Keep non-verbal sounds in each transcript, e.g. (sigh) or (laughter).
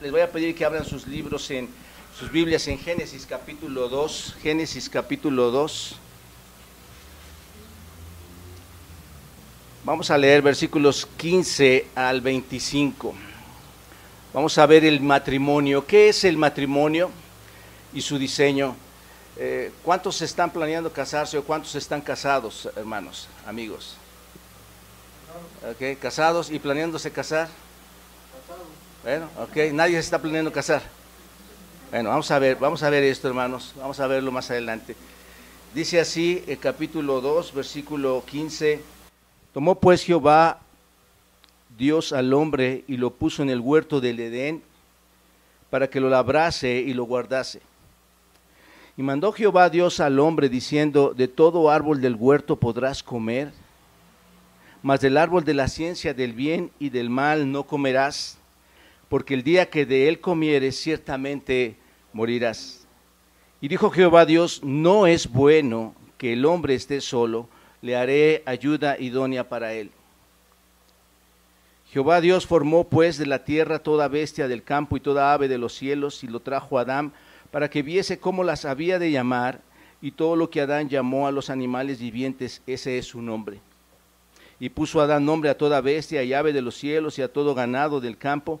les voy a pedir que abran sus libros en sus Biblias en Génesis capítulo 2, Génesis capítulo 2. Vamos a leer versículos 15 al 25. Vamos a ver el matrimonio. ¿Qué es el matrimonio y su diseño? Eh, ¿Cuántos están planeando casarse o cuántos están casados, hermanos, amigos? Okay, casados y planeándose casar. Bueno, ok, nadie se está planeando casar. Bueno, vamos a ver, vamos a ver esto, hermanos, vamos a verlo más adelante. Dice así el capítulo 2, versículo 15. Tomó pues Jehová Dios al hombre y lo puso en el huerto del Edén para que lo labrase y lo guardase. Y mandó Jehová Dios al hombre diciendo, de todo árbol del huerto podrás comer, mas del árbol de la ciencia del bien y del mal no comerás porque el día que de él comieres ciertamente morirás. Y dijo Jehová Dios, no es bueno que el hombre esté solo, le haré ayuda idónea para él. Jehová Dios formó pues de la tierra toda bestia del campo y toda ave de los cielos y lo trajo a Adán para que viese cómo las había de llamar y todo lo que Adán llamó a los animales vivientes, ese es su nombre. Y puso Adán nombre a toda bestia y ave de los cielos y a todo ganado del campo,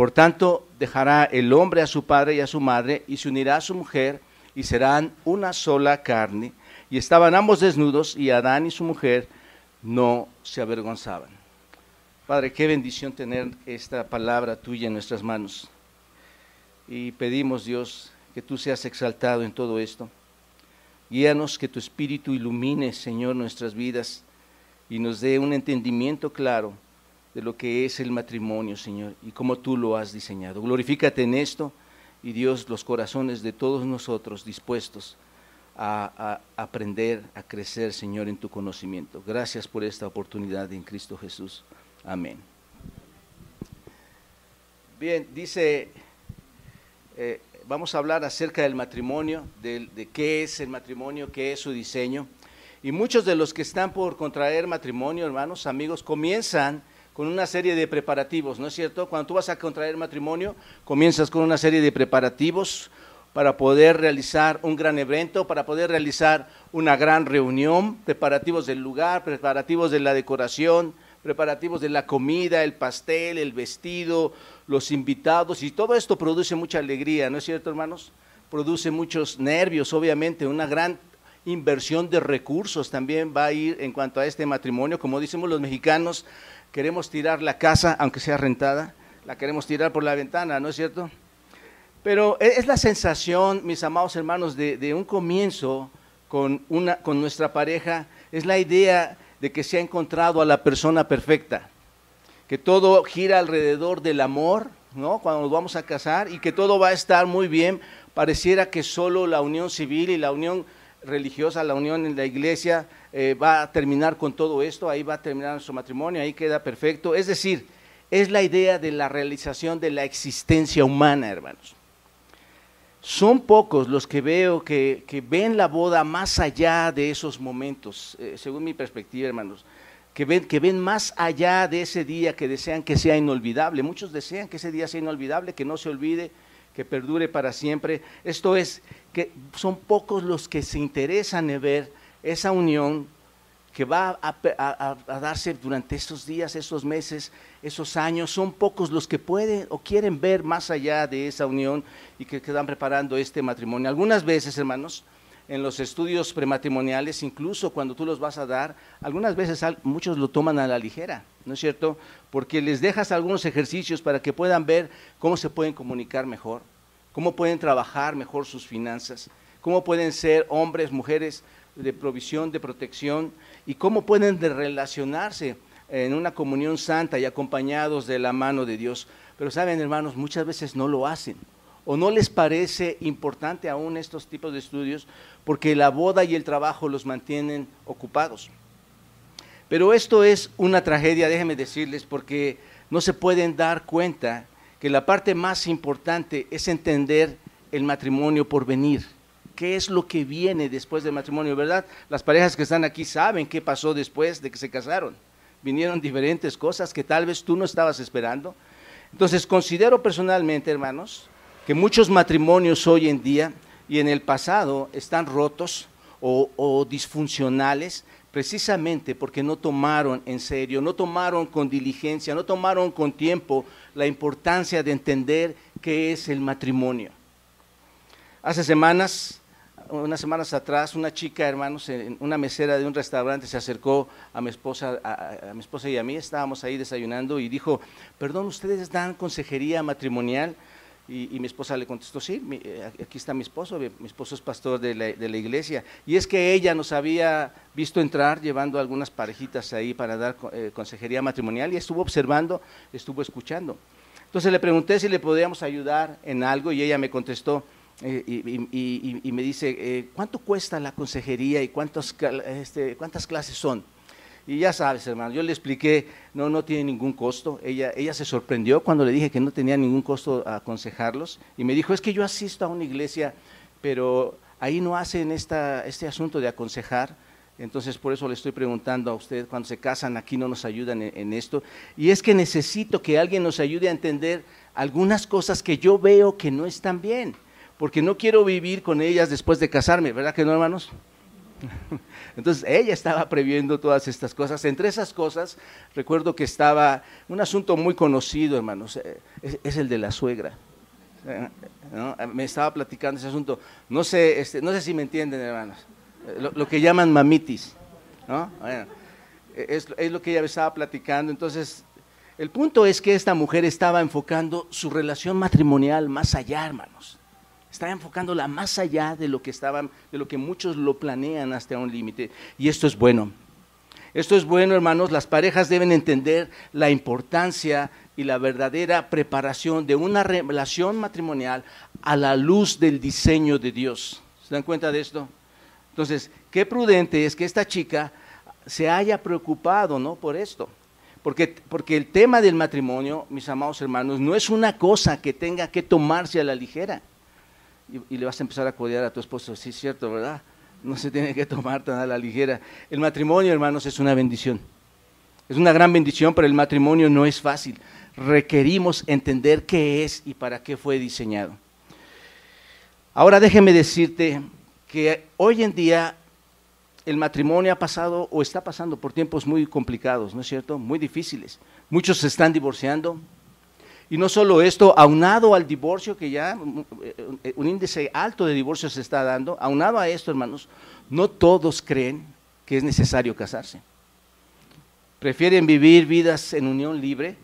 por tanto, dejará el hombre a su padre y a su madre y se unirá a su mujer y serán una sola carne. Y estaban ambos desnudos y Adán y su mujer no se avergonzaban. Padre, qué bendición tener esta palabra tuya en nuestras manos. Y pedimos, Dios, que tú seas exaltado en todo esto. Guíanos, que tu Espíritu ilumine, Señor, nuestras vidas y nos dé un entendimiento claro de lo que es el matrimonio, Señor, y cómo tú lo has diseñado. Glorifícate en esto y Dios, los corazones de todos nosotros dispuestos a, aprender, a crecer, Señor, en tu conocimiento. Gracias por esta oportunidad en Cristo Jesús. Amén. Bien, dice, eh, vamos a hablar acerca del matrimonio, de, de qué es el matrimonio, qué es su diseño. Y muchos de los que están por contraer matrimonio, hermanos, amigos, comienzan con una serie de preparativos, ¿no es cierto? Cuando tú vas a contraer matrimonio, comienzas con una serie de preparativos para poder realizar un gran evento, para poder realizar una gran reunión, preparativos del lugar, preparativos de la decoración, preparativos de la comida, el pastel, el vestido, los invitados, y todo esto produce mucha alegría, ¿no es cierto, hermanos? Produce muchos nervios, obviamente, una gran inversión de recursos también va a ir en cuanto a este matrimonio, como decimos los mexicanos, queremos tirar la casa, aunque sea rentada, la queremos tirar por la ventana, ¿no es cierto? Pero e, es la sensación, mis amados hermanos, de, un comienzo con, una, con nuestra pareja, es la idea de que se ha encontrado a la persona perfecta, que todo gira alrededor del amor, ¿no? Cuando nos vamos a casar y que todo va a estar muy bien, pareciera que solo la unión civil y la unión religiosa, la unión en la iglesia eh, va a terminar con todo esto, ahí va a terminar su matrimonio, ahí queda perfecto. Es decir, es la idea de la realización de la existencia humana, hermanos. Son pocos los que veo que, ven la boda más allá de esos momentos, eh, según mi perspectiva, hermanos, que ven, que ven más allá de ese día que desean que sea inolvidable. Muchos desean que ese día sea inolvidable, que no se olvide, que perdure para siempre. Esto es, que son pocos los que se interesan en ver esa unión que va a, darse durante estos días, esos meses, esos años, son pocos los que pueden o quieren ver más allá de esa unión y que quedan preparando este matrimonio. Algunas veces, hermanos, en los estudios prematrimoniales, incluso cuando tú los vas a dar, algunas veces muchos lo toman a la ligera, ¿no es cierto? Porque les dejas algunos ejercicios para que puedan ver cómo se pueden comunicar mejor, cómo pueden trabajar mejor sus finanzas, cómo pueden ser hombres, mujeres de provisión, de protección y cómo pueden relacionarse en una comunión santa y acompañados de la mano de Dios. Pero saben, hermanos, muchas veces no lo hacen o no les parece importante aún estos tipos de estudios porque la boda y el trabajo los mantienen ocupados. Pero esto es una tragedia, déjenme decirles, porque no se pueden dar cuenta que la parte más importante es entender el matrimonio por venir. ¿Qué es lo que viene después del matrimonio, verdad? Las parejas que están aquí saben qué pasó después de que se casaron. Vinieron diferentes cosas que tal vez tú no estabas esperando. Entonces, considero personalmente, hermanos, que muchos matrimonios hoy en día y en el pasado están rotos o, disfuncionales precisamente porque no tomaron en serio, no tomaron con diligencia, no tomaron con tiempo la importancia de entender qué es el matrimonio. Hace semanas, unas semanas atrás, una chica, hermanos, en una mesera de un restaurante se acercó a mi esposa, a mi esposa y a mí, estábamos ahí desayunando y dijo, perdón, ¿ustedes dan consejería matrimonial? Y, mi esposa le contestó, sí, eh, aquí está mi esposo, mi esposo es pastor de la, iglesia. Y es que ella nos había visto entrar llevando algunas parejitas ahí para dar eh, consejería matrimonial y estuvo observando, estuvo escuchando. Entonces le pregunté si le podíamos ayudar en algo y ella me contestó eh, y, me dice, ¿cuánto cuesta la consejería y cuántos, este, cuántas clases son? Y ya sabes, hermano, yo le expliqué, no, no tiene ningún costo. Ella, ella se sorprendió cuando le dije que no tenía ningún costo aconsejarlos. Y me dijo, es que yo asisto a una iglesia, pero ahí no hacen esta, este asunto de aconsejar. Entonces, por eso le estoy preguntando a usted, cuando se casan, aquí no nos ayudan en, en esto. Y es que necesito que alguien nos ayude a entender algunas cosas que yo veo que no están bien, porque no quiero vivir con ellas después de casarme, ¿verdad que no, hermanos? (laughs) Entonces ella estaba previendo todas estas cosas. Entre esas cosas, recuerdo que estaba un asunto muy conocido, hermanos, eh, es, el de la suegra. Eh, me estaba platicando ese asunto. No sé, este, no sé si me entienden, hermanos. Eh, lo, que llaman mamitis. es, es lo que ella me estaba platicando. Entonces, el punto es que esta mujer estaba enfocando su relación matrimonial más allá, hermanos está enfocándola más allá de lo que estaban, de lo que muchos lo planean hasta un límite. Y esto es bueno. Esto es bueno, hermanos. Las parejas deben entender la importancia y la verdadera preparación de una relación matrimonial a la luz del diseño de Dios. ¿Se dan cuenta de esto? Entonces, qué prudente es que esta chica se haya preocupado, ¿no? Por esto. Porque, porque el tema del matrimonio, mis amados hermanos, no es una cosa que tenga que tomarse a la ligera y, le vas a empezar a codear a tu esposo. Sí, es cierto, ¿verdad? No se tiene que tomar tan a la ligera. El matrimonio, hermanos, es una bendición. Es una gran bendición, pero el matrimonio no es fácil. Requerimos entender qué es y para qué fue diseñado. Ahora déjeme decirte que hoy en día el matrimonio ha pasado o está pasando por tiempos muy complicados, ¿no es cierto? Muy difíciles. Muchos se están divorciando, y no solo esto, aunado al divorcio, que ya eh, un índice alto de divorcios se está dando, aunado a esto, hermanos, no todos creen que es necesario casarse. Prefieren vivir vidas en unión libre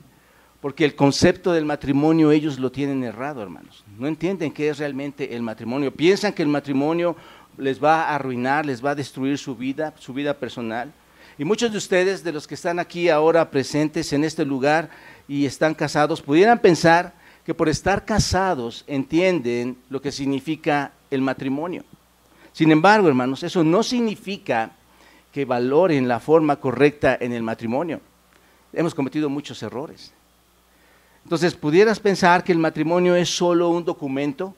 porque el concepto del matrimonio ellos lo tienen errado, hermanos. No entienden qué es realmente el matrimonio. Piensan que el matrimonio les va a arruinar, les va a destruir su vida, su vida personal. Y muchos de ustedes, de los que están aquí ahora presentes en este lugar, y están casados pudieran pensar que por estar casados entienden lo que significa el matrimonio. Sin embargo, hermanos, eso no significa que valoren la forma correcta en el matrimonio. Hemos cometido muchos errores. Entonces, pudieras pensar que el matrimonio es solo un documento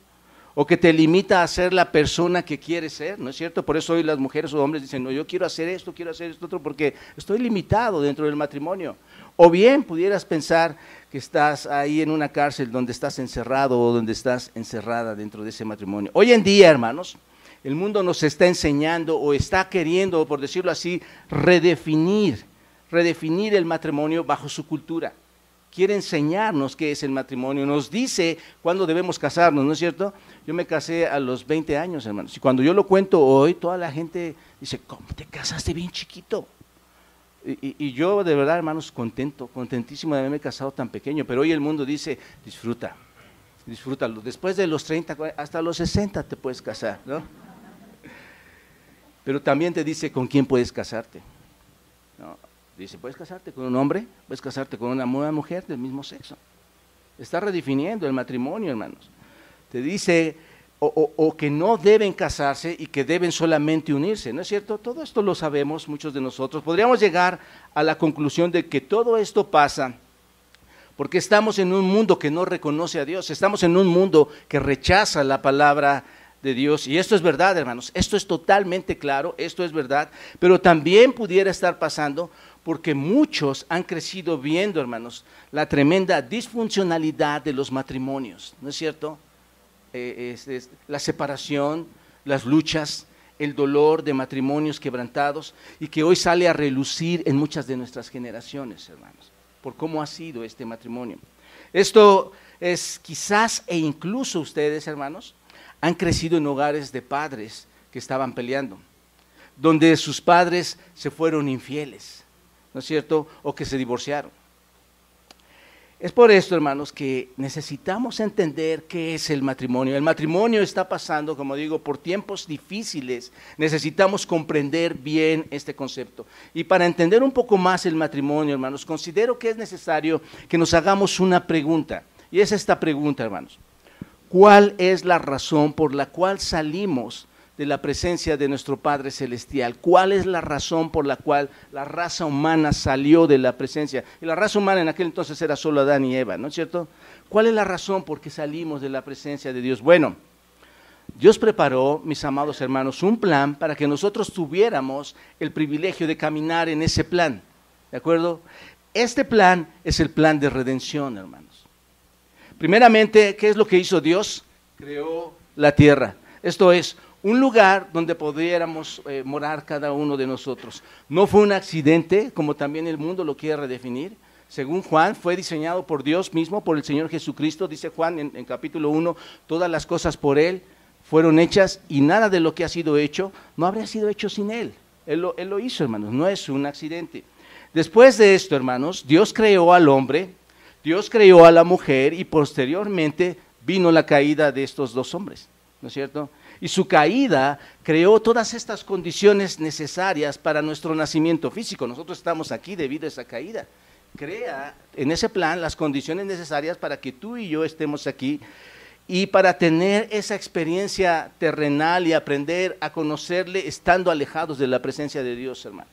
o que te limita a ser la persona que quieres ser, ¿no es cierto? Por eso hoy las mujeres o hombres dicen, no, yo quiero hacer esto, quiero hacer esto otro, porque estoy limitado dentro del matrimonio. O bien pudieras pensar que estás ahí en una cárcel donde estás encerrado o donde estás encerrada dentro de ese matrimonio. Hoy en día, hermanos, el mundo nos está enseñando o está queriendo, por decirlo así, redefinir, redefinir el matrimonio bajo su cultura. Quiere enseñarnos qué es el matrimonio, nos dice cuándo debemos casarnos, ¿no es cierto? Yo me casé a los 20 años, hermanos, y cuando yo lo cuento hoy, toda la gente dice, ¿cómo te casaste bien chiquito? Y, yo de verdad, hermanos, contento, contentísimo de haberme casado tan pequeño, pero hoy el mundo dice, disfruta, disfrútalo. Después de los 30, hasta los 60 te puedes casar, ¿no? Pero también te dice con quién puedes casarte. Dice, puedes casarte con un hombre, puedes casarte con una mujer del mismo sexo. está redefiniendo el matrimonio, hermanos. Te dice o, que no deben casarse y que deben solamente unirse, ¿no es cierto? Todo esto lo sabemos muchos de nosotros. Podríamos llegar a la conclusión de que todo esto pasa porque estamos en un mundo que no reconoce a Dios, estamos en un mundo que rechaza la palabra de Dios. Y esto es verdad, hermanos, esto es totalmente claro, esto es verdad, pero también pudiera estar pasando porque muchos han crecido viendo, hermanos, la tremenda disfuncionalidad de los matrimonios, ¿no es cierto? Eh, la separación, las luchas, el dolor de matrimonios quebrantados y que hoy sale a relucir en muchas de nuestras generaciones, hermanos, por cómo ha sido este matrimonio. Esto es quizás e incluso ustedes, hermanos, han crecido en hogares de padres que estaban peleando, donde sus padres se fueron infieles, ¿no es cierto? O que se divorciaron. Es por esto, hermanos, que necesitamos entender qué es el matrimonio. El matrimonio está pasando, como digo, por tiempos difíciles. Necesitamos comprender bien este concepto. Y para entender un poco más el matrimonio, hermanos, considero que es necesario que nos hagamos una pregunta. Y es esta pregunta, hermanos. ¿Cuál es la razón por la cual salimos de la presencia de nuestro Padre Celestial. ¿Cuál es la razón por la cual la raza humana salió de la presencia? Y la raza humana en aquel entonces era solo Adán y Eva, ¿no es cierto? ¿Cuál es la razón por qué salimos de la presencia de Dios? Bueno, Dios preparó, mis amados hermanos, un plan para que nosotros tuviéramos el privilegio de caminar en ese plan. ¿De acuerdo? Este plan es el plan de redención, hermanos. Primeramente, ¿qué es lo que hizo Dios? Creó la tierra. Esto es, un lugar donde pudiéramos eh, morar cada uno de nosotros. No fue un accidente, como también el mundo lo quiere redefinir. Según Juan, fue diseñado por Dios mismo, por el Señor Jesucristo. Dice Juan en, capítulo 1, todas las cosas por Él fueron hechas y nada de lo que ha sido hecho no habría sido hecho sin Él. Él lo, él lo hizo, hermanos, no es un accidente. Después de esto, hermanos, Dios creó al hombre, Dios creó a la mujer y posteriormente vino la caída de estos dos hombres, ¿no es cierto? Y su caída creó todas estas condiciones necesarias para nuestro nacimiento físico. Nosotros estamos aquí debido a esa caída. Crea en ese plan las condiciones necesarias para que tú y yo estemos aquí y para tener esa experiencia terrenal y aprender a conocerle estando alejados de la presencia de Dios, hermanos.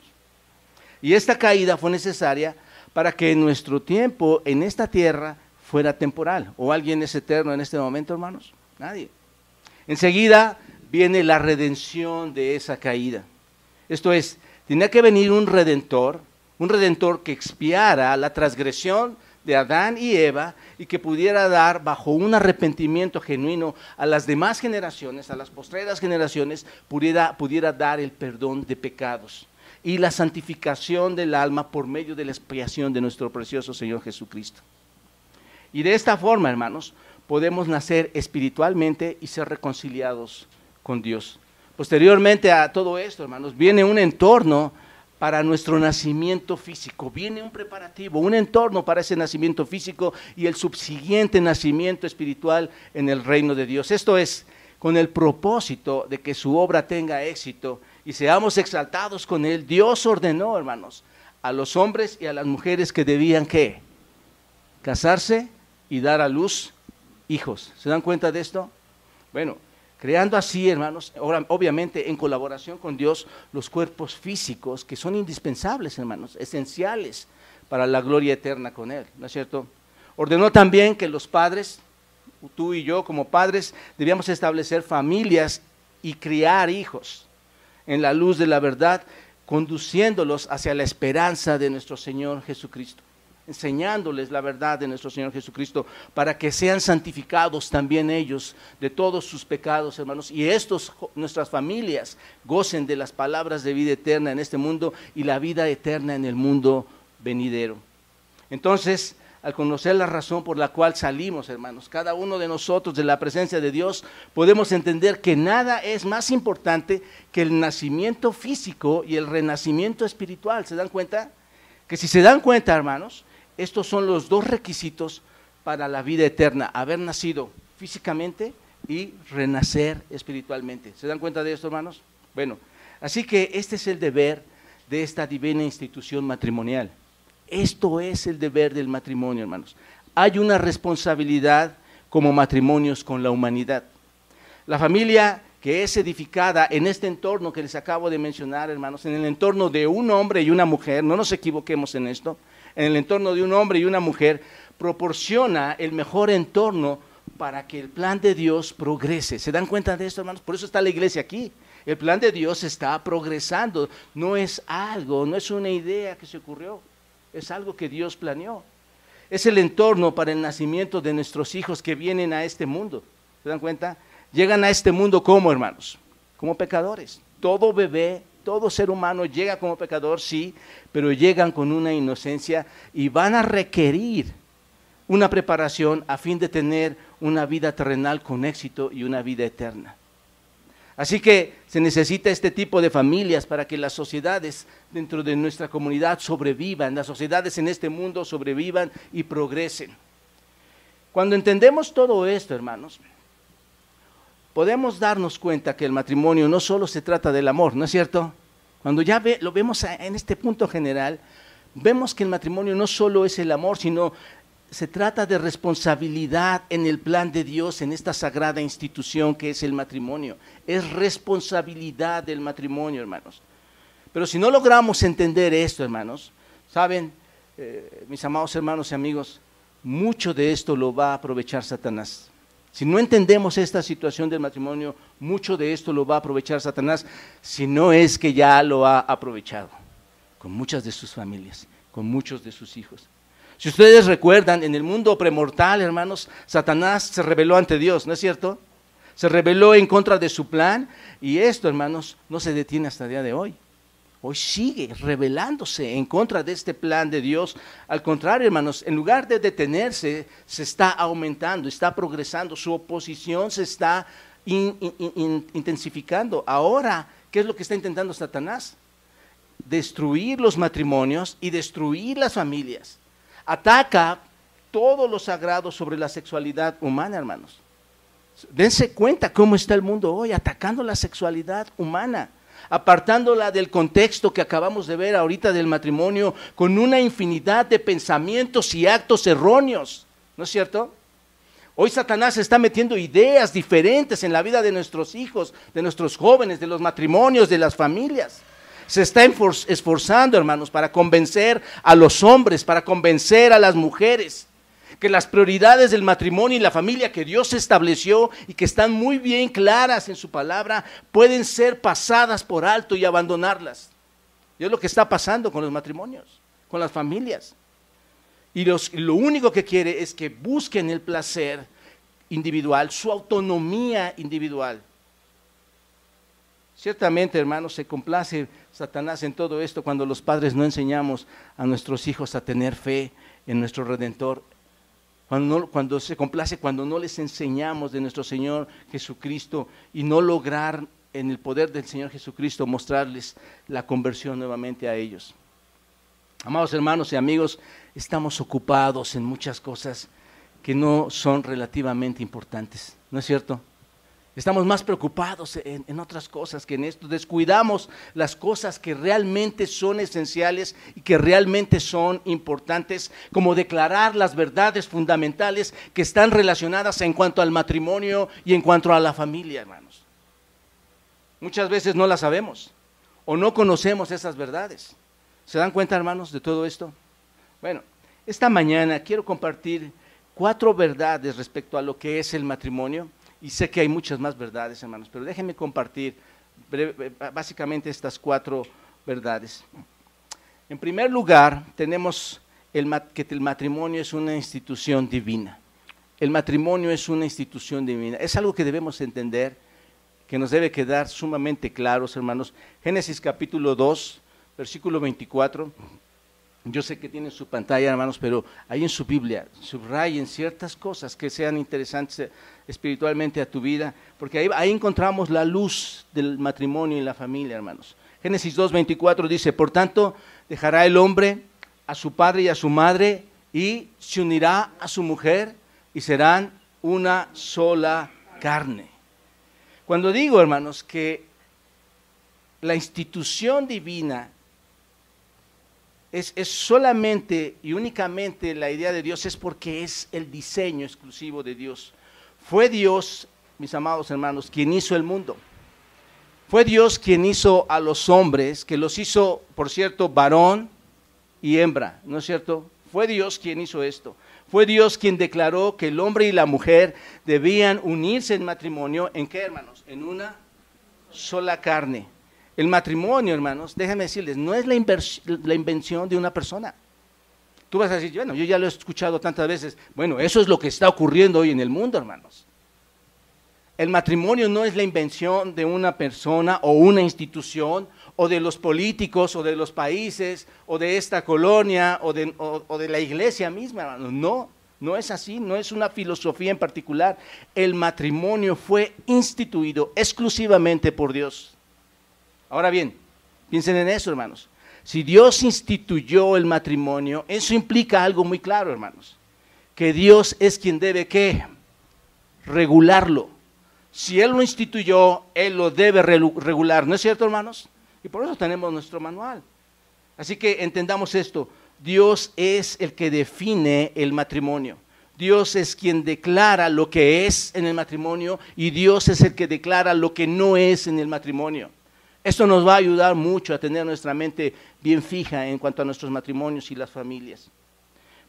Y esta caída fue necesaria para que nuestro tiempo en esta tierra fuera temporal. ¿O alguien es eterno en este momento, hermanos? Nadie. Enseguida viene la redención de esa caída. Esto es, tenía que venir un redentor, un redentor que expiara la transgresión de Adán y Eva y que pudiera dar bajo un arrepentimiento genuino a las demás generaciones, a las postreras generaciones, pudiera, pudiera dar el perdón de pecados y la santificación del alma por medio de la expiación de nuestro precioso Señor Jesucristo. Y de esta forma, hermanos, podemos nacer espiritualmente y ser reconciliados con Dios. Posteriormente a todo esto, hermanos, viene un entorno para nuestro nacimiento físico, viene un preparativo, un entorno para ese nacimiento físico y el subsiguiente nacimiento espiritual en el reino de Dios. Esto es con el propósito de que su obra tenga éxito y seamos exaltados con él. Dios ordenó, hermanos, a los hombres y a las mujeres que debían? Casarse y dar a luz hijos. ¿Se dan cuenta de esto? Bueno, creando así, hermanos, obviamente en colaboración con Dios, los cuerpos físicos que son indispensables, hermanos, esenciales para la gloria eterna con Él, ¿no es cierto? Ordenó también que los padres, tú y yo como padres, debíamos establecer familias y criar hijos en la luz de la verdad, conduciéndolos hacia la esperanza de nuestro Señor Jesucristo enseñándoles la verdad de nuestro Señor Jesucristo, para que sean santificados también ellos de todos sus pecados, hermanos, y estos, nuestras familias, gocen de las palabras de vida eterna en este mundo y la vida eterna en el mundo venidero. Entonces, al conocer la razón por la cual salimos, hermanos, cada uno de nosotros de la presencia de Dios, podemos entender que nada es más importante que el nacimiento físico y el renacimiento espiritual. ¿Se dan cuenta? Que si se dan cuenta, hermanos, estos son los dos requisitos para la vida eterna, haber nacido físicamente y renacer espiritualmente. ¿Se dan cuenta de esto, hermanos? Bueno, así que este es el deber de esta divina institución matrimonial. Esto es el deber del matrimonio, hermanos. hay una responsabilidad como matrimonios con la humanidad. La familia que es edificada en este entorno que les acabo de mencionar, hermanos, en el entorno de un hombre y una mujer, no nos equivoquemos en esto, en el entorno de un hombre y una mujer, proporciona el mejor entorno para que el plan de Dios progrese. ¿Se dan cuenta de esto, hermanos? Por eso está la iglesia aquí. El plan de Dios está progresando. No es algo, no es una idea que se ocurrió, es algo que Dios planeó. Es el entorno para el nacimiento de nuestros hijos que vienen a este mundo. ¿Se dan cuenta? Llegan a este mundo como hermanos, como pecadores. Todo bebé, todo ser humano llega como pecador, sí, pero llegan con una inocencia y van a requerir una preparación a fin de tener una vida terrenal con éxito y una vida eterna. Así que se necesita este tipo de familias para que las sociedades dentro de nuestra comunidad sobrevivan, las sociedades en este mundo sobrevivan y progresen. Cuando entendemos todo esto, hermanos, podemos darnos cuenta que el matrimonio no solo se trata del amor, ¿no es cierto? Cuando ya lo vemos en este punto general, vemos que el matrimonio no solo es el amor, sino se trata de responsabilidad en el plan de Dios, en esta sagrada institución que es el matrimonio. Es responsabilidad del matrimonio, hermanos. Pero si no logramos entender esto, hermanos, saben, eh, mis amados hermanos y amigos, mucho de esto lo va a aprovechar Satanás. Si no entendemos esta situación del matrimonio, mucho de esto lo va a aprovechar Satanás, si no es que ya lo ha aprovechado con muchas de sus familias, con muchos de sus hijos. Si ustedes recuerdan, en el mundo premortal, hermanos, Satanás se rebeló ante Dios, ¿no es cierto? Se rebeló en contra de su plan y esto, hermanos, no se detiene hasta el día de hoy hoy sigue rebelándose en contra de este plan de Dios. Al contrario, hermanos, en lugar de detenerse, se está aumentando, está progresando, su oposición se está intensificando. Ahora, ¿qué es lo que está intentando Satanás? Destruir los matrimonios y destruir las familias. Ataca todo lo sagrado sobre la sexualidad humana, hermanos. Dense cuenta cómo está el mundo hoy, atacando la sexualidad humana apartándola del contexto que acabamos de ver ahorita del matrimonio, con una infinidad de pensamientos y actos erróneos. ¿No es cierto? Hoy Satanás está metiendo ideas diferentes en la vida de nuestros hijos, de nuestros jóvenes, de los matrimonios, de las familias. Se está esforzando, hermanos, para convencer a los hombres, para convencer a las mujeres que las prioridades del matrimonio y la familia que Dios estableció y que están muy bien claras en su palabra pueden ser pasadas por alto y abandonarlas. Y es lo que está pasando con los matrimonios, con las familias. Y lo único que quiere es que busquen el placer individual, su autonomía individual. Ciertamente, hermanos, se complace Satanás en todo esto cuando los padres no enseñamos a nuestros hijos a tener fe en nuestro Redentor cuando, se complace, cuando no les enseñamos de nuestro Señor Jesucristo y no lograr en el poder del Señor Jesucristo mostrarles la conversión nuevamente a ellos. Amados hermanos y amigos, estamos ocupados en muchas cosas que no son relativamente importantes, ¿no es cierto? Estamos más preocupados en, otras cosas que en esto. Descuidamos las cosas que realmente son esenciales y que realmente son importantes, como declarar las verdades fundamentales que están relacionadas en cuanto al matrimonio y en cuanto a la familia, hermanos. Muchas veces no las sabemos o no conocemos esas verdades. ¿Se dan cuenta, hermanos, de todo esto? Bueno, esta mañana quiero compartir cuatro verdades respecto a lo que es el matrimonio y sé que hay muchas más verdades, hermanos, pero déjenme compartir básicamente estas cuatro verdades. En primer lugar, tenemos el, que el matrimonio es una institución divina. El matrimonio es una institución divina. Es algo que debemos entender, que nos debe quedar sumamente claros, hermanos. Génesis capítulo 2, versículo 24 yo sé que tienen su pantalla, hermanos, pero ahí en su Biblia subrayen ciertas cosas que sean interesantes eh, espiritualmente a tu vida, porque ahí, encontramos la luz del matrimonio y la familia, hermanos. Génesis 2.24 dice, por tanto, dejará el hombre a su padre y a su madre y se unirá a su mujer y serán una sola carne. Cuando digo, hermanos, que la institución divina es, solamente y únicamente la idea de Dios es porque es el diseño exclusivo de Dios. Fue Dios, mis amados hermanos, quien hizo el mundo. Fue Dios quien hizo a los hombres, que los hizo, por cierto, varón y hembra, ¿no es cierto? Fue Dios quien hizo esto. Fue Dios quien declaró que el hombre y la mujer debían unirse en matrimonio. ¿En qué, hermanos? En una sola carne. El matrimonio, hermanos, déjenme decirles, no es la, la invención de una persona. Tú vas a decir, bueno, yo ya lo he escuchado tantas veces. Bueno, eso es lo que está ocurriendo hoy en el mundo, hermanos. El matrimonio no es la invención de una persona o una institución o de los políticos o de los países o de esta colonia o de, de la iglesia misma, hermanos. No, no es así, no es una filosofía en particular. El matrimonio fue instituido exclusivamente por Dios. Ahora bien, piensen en eso, hermanos. Si Dios instituyó el matrimonio, eso implica algo muy claro, hermanos. Que Dios es quien debe que regularlo si Él lo instituyó, Él lo debe regular, ¿no es cierto, hermanos? Y por eso tenemos nuestro manual. Así que entendamos esto, Dios es el que define el matrimonio. Dios es quien declara lo que es en el matrimonio y Dios es el que declara lo que no es en el matrimonio. Esto nos va a ayudar mucho a tener nuestra mente bien fija en cuanto a nuestros matrimonios y las familias.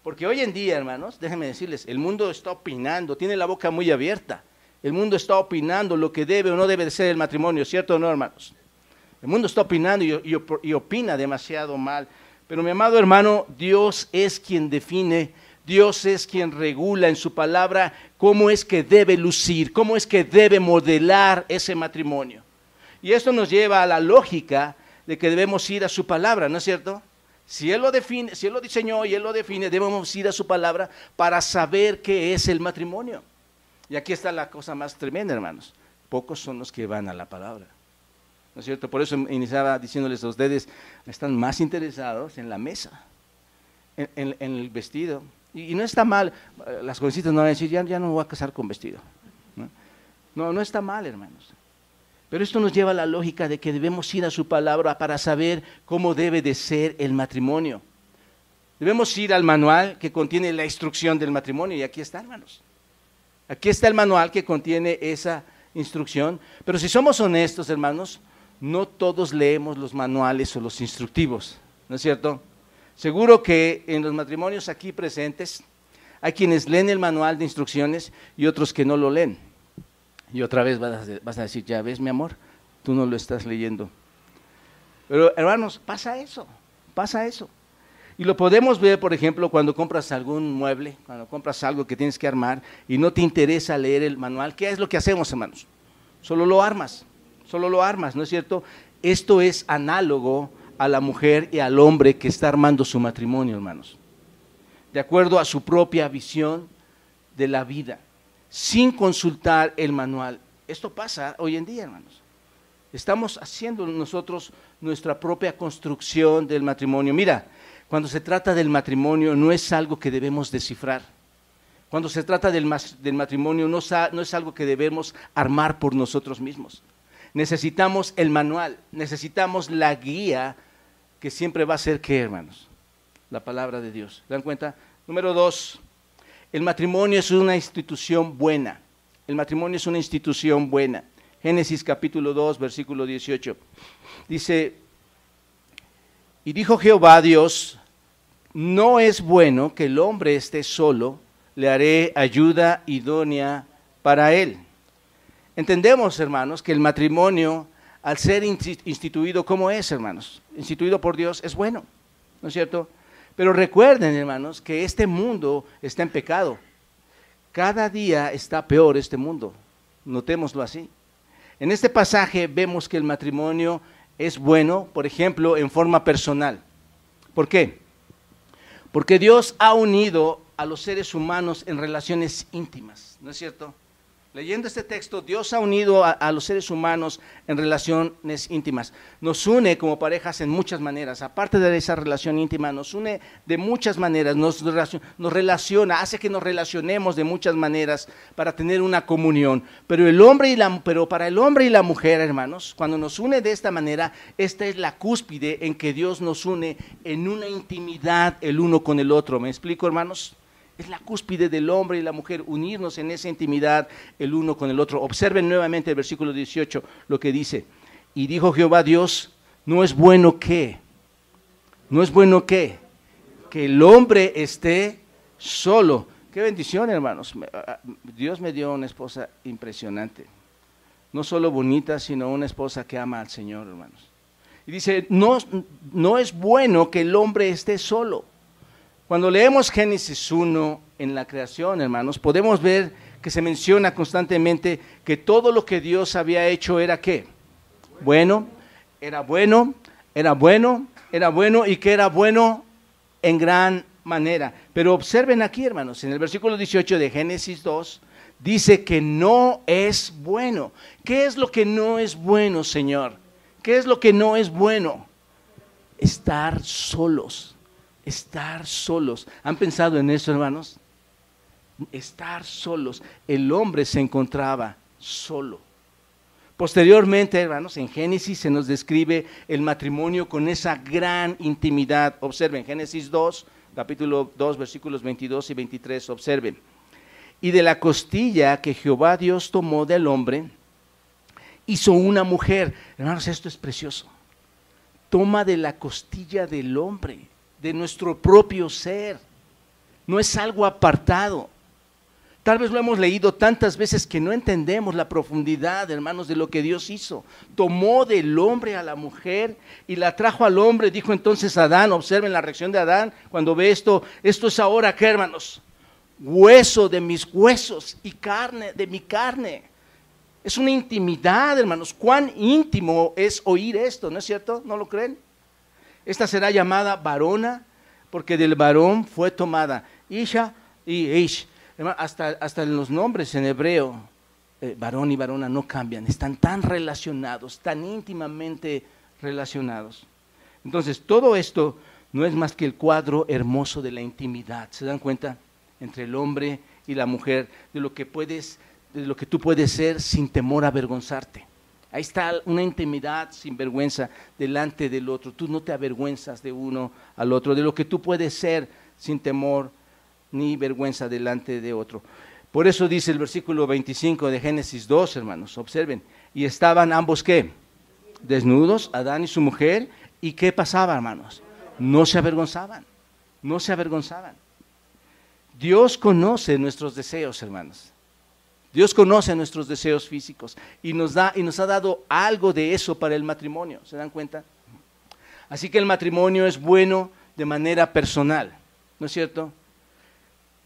Porque hoy en día, hermanos, déjenme decirles, el mundo está opinando, tiene la boca muy abierta. El mundo está opinando lo que debe o no debe de ser el matrimonio, ¿cierto o no, hermanos? El mundo está opinando y, opina demasiado mal. Pero mi amado hermano, Dios es quien define, Dios es quien regula en su palabra cómo es que debe lucir, cómo es que debe modelar ese matrimonio. Y esto nos lleva a la lógica de que debemos ir a su palabra, ¿no es cierto? Si Él lo define, si Él lo diseñó y Él lo define, debemos ir a su palabra para saber qué es el matrimonio. Y aquí está la cosa más tremenda, hermanos. Pocos son los que van a la palabra. ¿No es cierto? Por eso iniciaba diciéndoles a ustedes, están más interesados en la mesa, en, el vestido. Y, no está mal, las jovencitas no van a decir, ya, no me voy a casar con vestido. ¿no? no, no está mal, hermanos. Pero esto nos lleva a la lógica de que debemos ir a su palabra para saber cómo debe de ser el matrimonio. Debemos ir al manual que contiene la instrucción del matrimonio y aquí está, hermanos. Aquí está el manual que contiene esa instrucción, pero si somos honestos, hermanos, no todos leemos los manuales o los instructivos, ¿no es cierto? Seguro que en los matrimonios aquí presentes hay quienes leen el manual de instrucciones y otros que no lo leen. Y otra vez vas a, decir, ya ves mi amor, tú no lo estás leyendo. Pero hermanos, pasa eso, pasa eso. Y lo podemos ver, por ejemplo, cuando compras algún mueble, cuando compras algo que tienes que armar y no te interesa leer el manual. ¿Qué es lo que hacemos, hermanos? Solo lo armas, solo lo armas, ¿no es cierto? Esto es análogo a la mujer y al hombre que está armando su matrimonio, hermanos. De acuerdo a su propia visión de la vida, sin consultar el manual. Esto pasa hoy en día, hermanos. Estamos haciendo nosotros nuestra propia construcción del matrimonio. Mira, cuando se trata del matrimonio no es algo que debemos descifrar. Cuando se trata del, matrimonio no, no es algo que debemos armar por nosotros mismos. Necesitamos el manual, necesitamos la guía que siempre va a ser qué, hermanos? La palabra de Dios. ¿Dan cuenta? Número dos, el matrimonio es una institución buena. El matrimonio es una institución buena. Génesis capítulo 2, versículo 18. Dice, y dijo Jehová Dios, no es bueno que el hombre esté solo, le haré ayuda idónea para él. Entendemos, hermanos, que el matrimonio, al ser instituido como es, hermanos, instituido por Dios, es bueno, ¿no es cierto? Pero recuerden, hermanos, que este mundo está en pecado. Cada día está peor este mundo, notémoslo así. En este pasaje vemos que el matrimonio es bueno, por ejemplo, en forma personal. ¿Por qué? Porque Dios ha unido a los seres humanos en relaciones íntimas, ¿no es cierto? Leyendo este texto, Dios ha unido a, los seres humanos en relaciones íntimas. Nos une como parejas en muchas maneras. Aparte de esa relación íntima, nos une de muchas maneras. Nos, nos relaciona, hace que nos relacionemos de muchas maneras para tener una comunión. Pero, el hombre y la, pero para el hombre y la mujer, hermanos, cuando nos une de esta manera, esta es la cúspide en que Dios nos une en una intimidad el uno con el otro. ¿Me explico, hermanos? Es la cúspide del hombre y la mujer, unirnos en esa intimidad el uno con el otro. Observen nuevamente el versículo 18, lo que dice. Y dijo Jehová Dios, no es bueno que, no es bueno que, que el hombre esté solo. Qué bendición, hermanos. Dios me dio una esposa impresionante. No solo bonita, sino una esposa que ama al Señor, hermanos. Y dice, no, no es bueno que el hombre esté solo. Cuando leemos Génesis 1 en la creación, hermanos, podemos ver que se menciona constantemente que todo lo que Dios había hecho era qué? Bueno, era bueno, era bueno, era bueno y que era bueno en gran manera. Pero observen aquí, hermanos, en el versículo 18 de Génesis 2, dice que no es bueno. ¿Qué es lo que no es bueno, Señor? ¿Qué es lo que no es bueno? Estar solos estar solos. ¿Han pensado en eso, hermanos? Estar solos. El hombre se encontraba solo. Posteriormente, hermanos, en Génesis se nos describe el matrimonio con esa gran intimidad. Observen, Génesis 2, capítulo 2, versículos 22 y 23, observen. Y de la costilla que Jehová Dios tomó del hombre, hizo una mujer. Hermanos, esto es precioso. Toma de la costilla del hombre de nuestro propio ser. No es algo apartado. Tal vez lo hemos leído tantas veces que no entendemos la profundidad, hermanos, de lo que Dios hizo. Tomó del hombre a la mujer y la trajo al hombre. Dijo entonces Adán, observen la reacción de Adán cuando ve esto, esto es ahora que, hermanos, hueso de mis huesos y carne de mi carne. Es una intimidad, hermanos. Cuán íntimo es oír esto, ¿no es cierto? ¿No lo creen? Esta será llamada varona, porque del varón fue tomada. Isha y Ish. Hasta, hasta los nombres en hebreo, eh, varón y varona no cambian, están tan relacionados, tan íntimamente relacionados. Entonces, todo esto no es más que el cuadro hermoso de la intimidad. ¿Se dan cuenta? Entre el hombre y la mujer, de lo que puedes, de lo que tú puedes ser sin temor a avergonzarte. Ahí está una intimidad sin vergüenza delante del otro. Tú no te avergüenzas de uno al otro, de lo que tú puedes ser sin temor ni vergüenza delante de otro. Por eso dice el versículo 25 de Génesis 2, hermanos, observen. Y estaban ambos qué? Desnudos, Adán y su mujer. ¿Y qué pasaba, hermanos? No se avergonzaban, no se avergonzaban. Dios conoce nuestros deseos, hermanos. Dios conoce nuestros deseos físicos y nos, da, y nos ha dado algo de eso para el matrimonio, ¿se dan cuenta? Así que el matrimonio es bueno de manera personal, ¿no es cierto?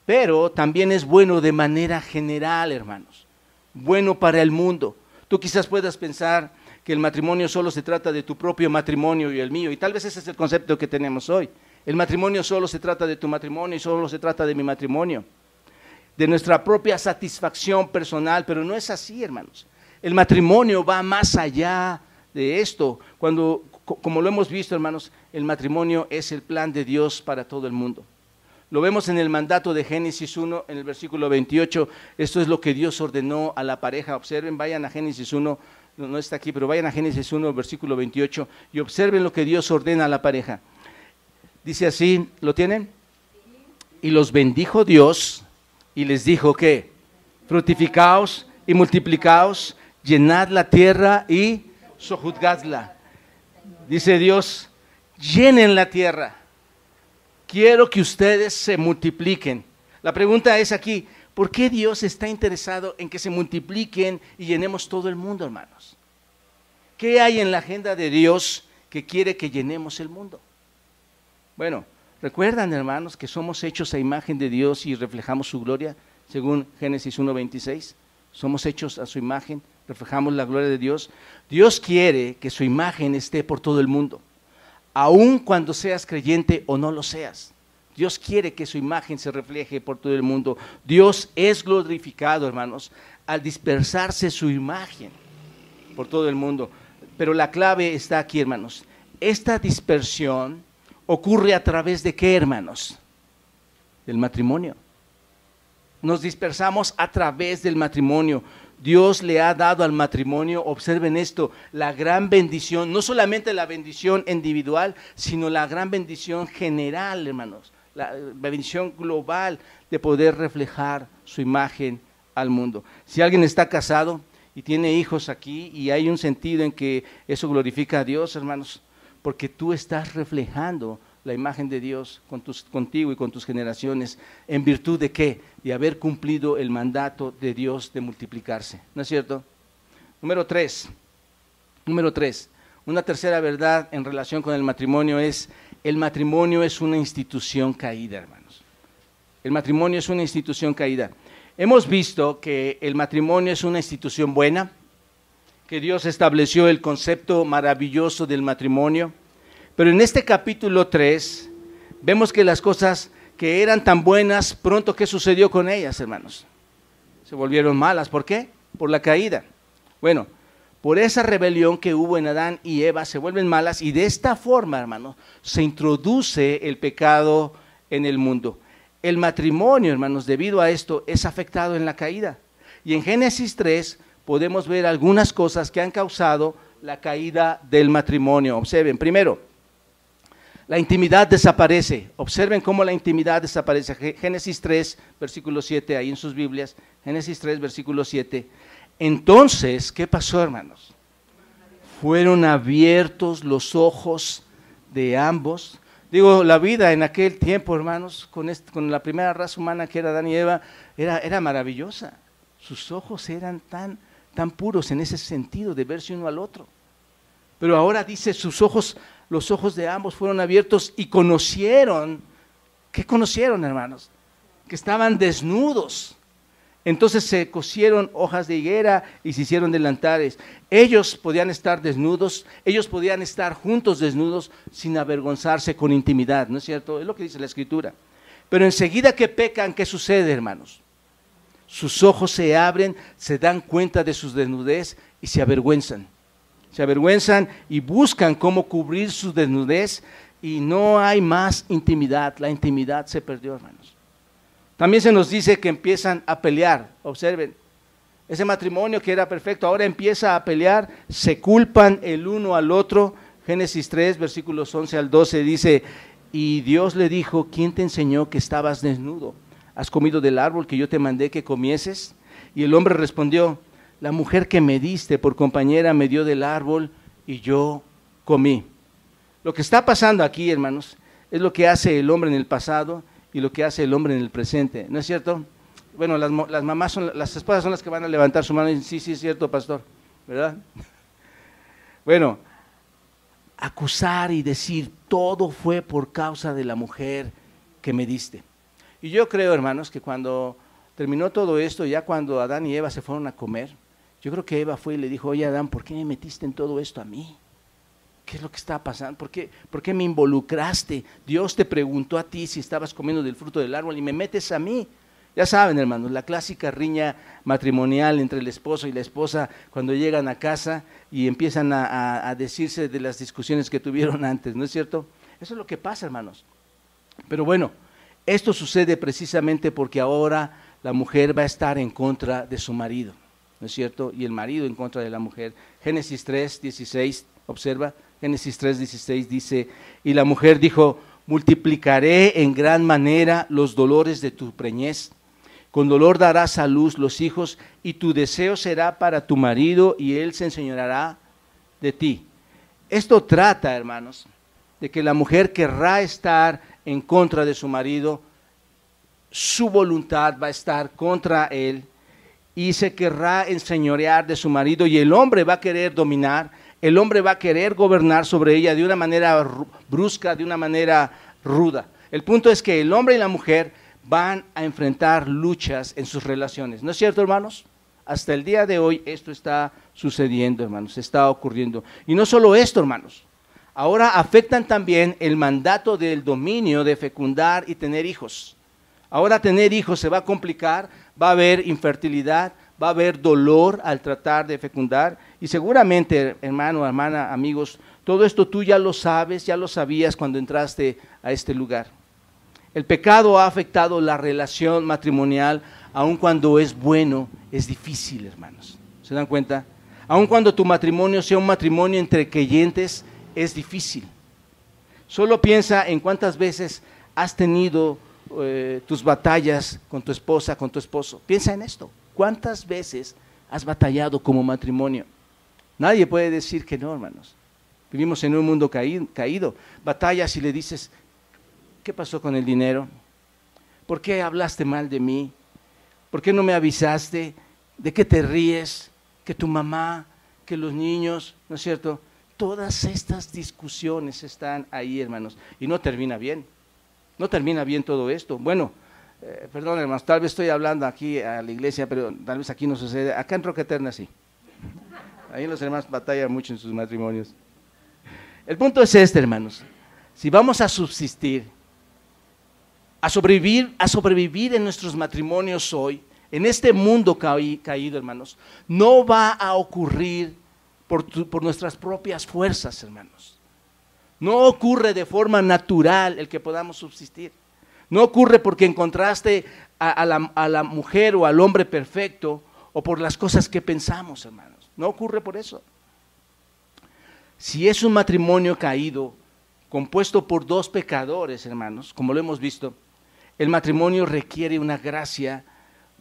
Pero también es bueno de manera general, hermanos. Bueno para el mundo. Tú quizás puedas pensar que el matrimonio solo se trata de tu propio matrimonio y el mío, y tal vez ese es el concepto que tenemos hoy. El matrimonio solo se trata de tu matrimonio y solo se trata de mi matrimonio de nuestra propia satisfacción personal, pero no es así, hermanos. El matrimonio va más allá de esto. Cuando, como lo hemos visto, hermanos, el matrimonio es el plan de Dios para todo el mundo. Lo vemos en el mandato de Génesis 1, en el versículo 28. Esto es lo que Dios ordenó a la pareja. Observen, vayan a Génesis 1, no está aquí, pero vayan a Génesis 1, versículo 28, y observen lo que Dios ordena a la pareja. Dice así, ¿lo tienen? Y los bendijo Dios y les dijo que fructificaos y multiplicaos, llenad la tierra y sojuzgadla. Dice Dios, llenen la tierra. Quiero que ustedes se multipliquen. La pregunta es aquí, ¿por qué Dios está interesado en que se multipliquen y llenemos todo el mundo, hermanos? ¿Qué hay en la agenda de Dios que quiere que llenemos el mundo? Bueno, ¿Recuerdan, hermanos, que somos hechos a imagen de Dios y reflejamos su gloria? Según Génesis 1.26. Somos hechos a su imagen, reflejamos la gloria de Dios. Dios quiere que su imagen esté por todo el mundo, aun cuando seas creyente o no lo seas. Dios quiere que su imagen se refleje por todo el mundo. Dios es glorificado, hermanos, al dispersarse su imagen por todo el mundo. Pero la clave está aquí, hermanos. Esta dispersión ocurre a través de qué, hermanos? Del matrimonio. Nos dispersamos a través del matrimonio. Dios le ha dado al matrimonio, observen esto, la gran bendición, no solamente la bendición individual, sino la gran bendición general, hermanos, la bendición global de poder reflejar su imagen al mundo. Si alguien está casado y tiene hijos aquí y hay un sentido en que eso glorifica a Dios, hermanos, porque tú estás reflejando la imagen de Dios con tus, contigo y con tus generaciones, en virtud de qué? De haber cumplido el mandato de Dios de multiplicarse. ¿No es cierto? Número tres. Número tres. Una tercera verdad en relación con el matrimonio es, el matrimonio es una institución caída, hermanos. El matrimonio es una institución caída. Hemos visto que el matrimonio es una institución buena, que Dios estableció el concepto maravilloso del matrimonio, pero en este capítulo 3 vemos que las cosas que eran tan buenas, pronto, ¿qué sucedió con ellas, hermanos? Se volvieron malas. ¿Por qué? Por la caída. Bueno, por esa rebelión que hubo en Adán y Eva, se vuelven malas y de esta forma, hermanos, se introduce el pecado en el mundo. El matrimonio, hermanos, debido a esto, es afectado en la caída. Y en Génesis 3 podemos ver algunas cosas que han causado la caída del matrimonio. Observen, primero, la intimidad desaparece. Observen cómo la intimidad desaparece. Génesis 3, versículo 7, ahí en sus Biblias. Génesis 3, versículo 7. Entonces, ¿qué pasó, hermanos? Fueron abiertos los ojos de ambos. Digo, la vida en aquel tiempo, hermanos, con, la primera raza humana que era Adán y Eva, era maravillosa. Sus ojos eran tan, tan puros en ese sentido de verse uno al otro. Pero ahora dice, sus ojos los ojos de ambos fueron abiertos y conocieron, ¿qué conocieron hermanos? Que estaban desnudos. Entonces se cosieron hojas de higuera y se hicieron delantares. Ellos podían estar desnudos, ellos podían estar juntos desnudos sin avergonzarse con intimidad, ¿no es cierto? Es lo que dice la escritura. Pero enseguida que pecan, ¿qué sucede, hermanos? Sus ojos se abren, se dan cuenta de su desnudez y se avergüenzan se avergüenzan y buscan cómo cubrir su desnudez y no hay más intimidad. La intimidad se perdió, hermanos. También se nos dice que empiezan a pelear. Observen, ese matrimonio que era perfecto ahora empieza a pelear, se culpan el uno al otro. Génesis 3, versículos 11 al 12 dice, y Dios le dijo, ¿quién te enseñó que estabas desnudo? ¿Has comido del árbol que yo te mandé que comieses? Y el hombre respondió, la mujer que me diste por compañera me dio del árbol y yo comí. Lo que está pasando aquí, hermanos, es lo que hace el hombre en el pasado y lo que hace el hombre en el presente. ¿No es cierto? Bueno, las, mamás son, las esposas son las que van a levantar su mano y decir, sí, sí, es cierto, pastor, ¿verdad? (laughs) Bueno, acusar y decir, todo fue por causa de la mujer que me diste. Y yo creo, hermanos, que cuando terminó todo esto, ya cuando Adán y Eva se fueron a comer, yo creo que Eva fue y le dijo, oye Adán, ¿por qué me metiste en todo esto a mí? ¿Qué es lo que está pasando? ¿Por qué, ¿Por qué me involucraste? Dios te preguntó a ti si estabas comiendo del fruto del árbol y me metes a mí. Ya saben, hermanos, la clásica riña matrimonial entre el esposo y la esposa cuando llegan a casa y empiezan a, a, decirse de las discusiones que tuvieron (laughs) antes, ¿no es cierto? Eso es lo que pasa, hermanos. Pero bueno, esto sucede precisamente porque ahora la mujer va a estar en contra de su marido. ¿no es cierto? Y el marido en contra de la mujer. Génesis 3, 16, observa, Génesis 3, 16 dice, y la mujer dijo, multiplicaré en gran manera los dolores de tu preñez. Con dolor darás a luz los hijos y tu deseo será para tu marido y él se enseñará de ti. Esto trata, hermanos, de que la mujer querrá estar en contra de su marido, su voluntad va a estar contra él y se querrá enseñorear de su marido y el hombre va a querer dominar, el hombre va a querer gobernar sobre ella de una manera brusca, de una manera ruda. El punto es que el hombre y la mujer van a enfrentar luchas en sus relaciones. ¿No es cierto, hermanos? Hasta el día de hoy esto está sucediendo, hermanos, está ocurriendo. Y no solo esto, hermanos. Ahora afectan también el mandato del dominio de fecundar y tener hijos. Ahora tener hijos se va a complicar, va a haber infertilidad, va a haber dolor al tratar de fecundar. Y seguramente, hermano, hermana, amigos, todo esto tú ya lo sabes, ya lo sabías cuando entraste a este lugar. El pecado ha afectado la relación matrimonial, aun cuando es bueno, es difícil, hermanos. ¿Se dan cuenta? Aun cuando tu matrimonio sea un matrimonio entre creyentes, es difícil. Solo piensa en cuántas veces has tenido eh, tus batallas con tu esposa, con tu esposo. Piensa en esto. ¿Cuántas veces has batallado como matrimonio? Nadie puede decir que no, hermanos. Vivimos en un mundo caído. Batallas y le dices, ¿qué pasó con el dinero? ¿Por qué hablaste mal de mí? ¿Por qué no me avisaste? ¿De qué te ríes? Que tu mamá, que los niños, ¿no es cierto? Todas estas discusiones están ahí, hermanos, y no termina bien. No termina bien todo esto. Bueno, eh, perdón, hermanos, tal vez estoy hablando aquí a la iglesia, pero tal vez aquí no sucede. Acá en Roca Eterna sí. Ahí los hermanos batallan mucho en sus matrimonios. El punto es este, hermanos. Si vamos a subsistir, a sobrevivir, a sobrevivir en nuestros matrimonios hoy, en este mundo caído, hermanos, no va a ocurrir por, nuestras propias fuerzas, hermanos. No ocurre de forma natural el que podamos subsistir. No ocurre porque encontraste a, la, a, la, mujer o al hombre perfecto o por las cosas que pensamos, hermanos. No ocurre por eso. Si es un matrimonio caído, compuesto por dos pecadores, hermanos, como lo hemos visto, el matrimonio requiere una gracia